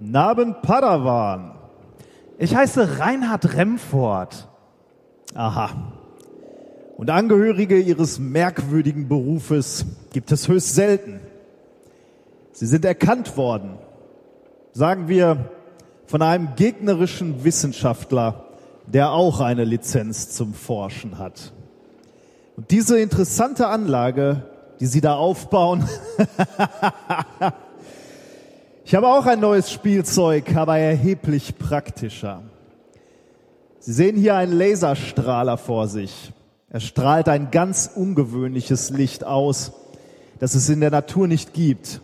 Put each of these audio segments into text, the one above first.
Naben Padawan. Ich heiße Reinhard Remford. Aha. Und Angehörige ihres merkwürdigen Berufes gibt es höchst selten. Sie sind erkannt worden, sagen wir, von einem gegnerischen Wissenschaftler, der auch eine Lizenz zum Forschen hat. Und diese interessante Anlage, die Sie da aufbauen, ich habe auch ein neues Spielzeug, aber erheblich praktischer. Sie sehen hier einen Laserstrahler vor sich. Er strahlt ein ganz ungewöhnliches Licht aus, das es in der Natur nicht gibt.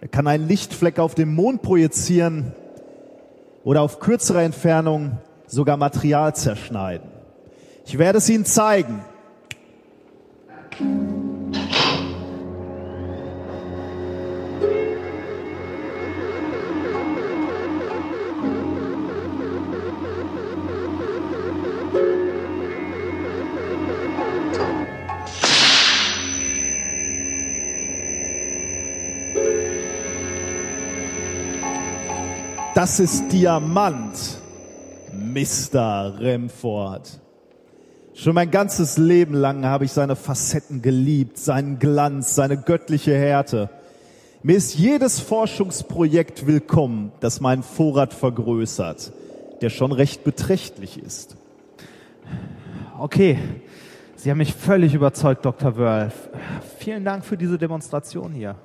Er kann einen Lichtfleck auf dem Mond projizieren oder auf kürzere Entfernung sogar Material zerschneiden. Ich werde es Ihnen zeigen. Das ist Diamant, Mr. Remford. Schon mein ganzes Leben lang habe ich seine Facetten geliebt, seinen Glanz, seine göttliche Härte. Mir ist jedes Forschungsprojekt willkommen, das meinen Vorrat vergrößert, der schon recht beträchtlich ist. Okay, Sie haben mich völlig überzeugt, Dr. Wörl. Vielen Dank für diese Demonstration hier.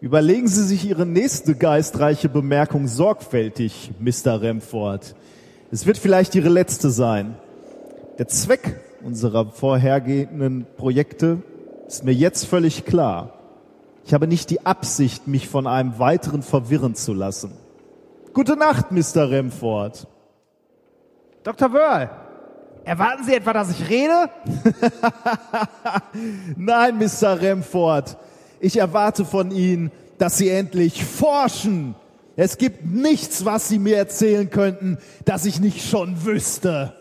Überlegen Sie sich Ihre nächste geistreiche Bemerkung sorgfältig, Mr. Remford. Es wird vielleicht Ihre letzte sein. Der Zweck unserer vorhergehenden Projekte ist mir jetzt völlig klar. Ich habe nicht die Absicht, mich von einem weiteren verwirren zu lassen. Gute Nacht, Mr. Remford. Dr. Wörl, erwarten Sie etwa, dass ich rede? Nein, Mr. Remford. Ich erwarte von Ihnen, dass Sie endlich forschen. Es gibt nichts, was Sie mir erzählen könnten, das ich nicht schon wüsste.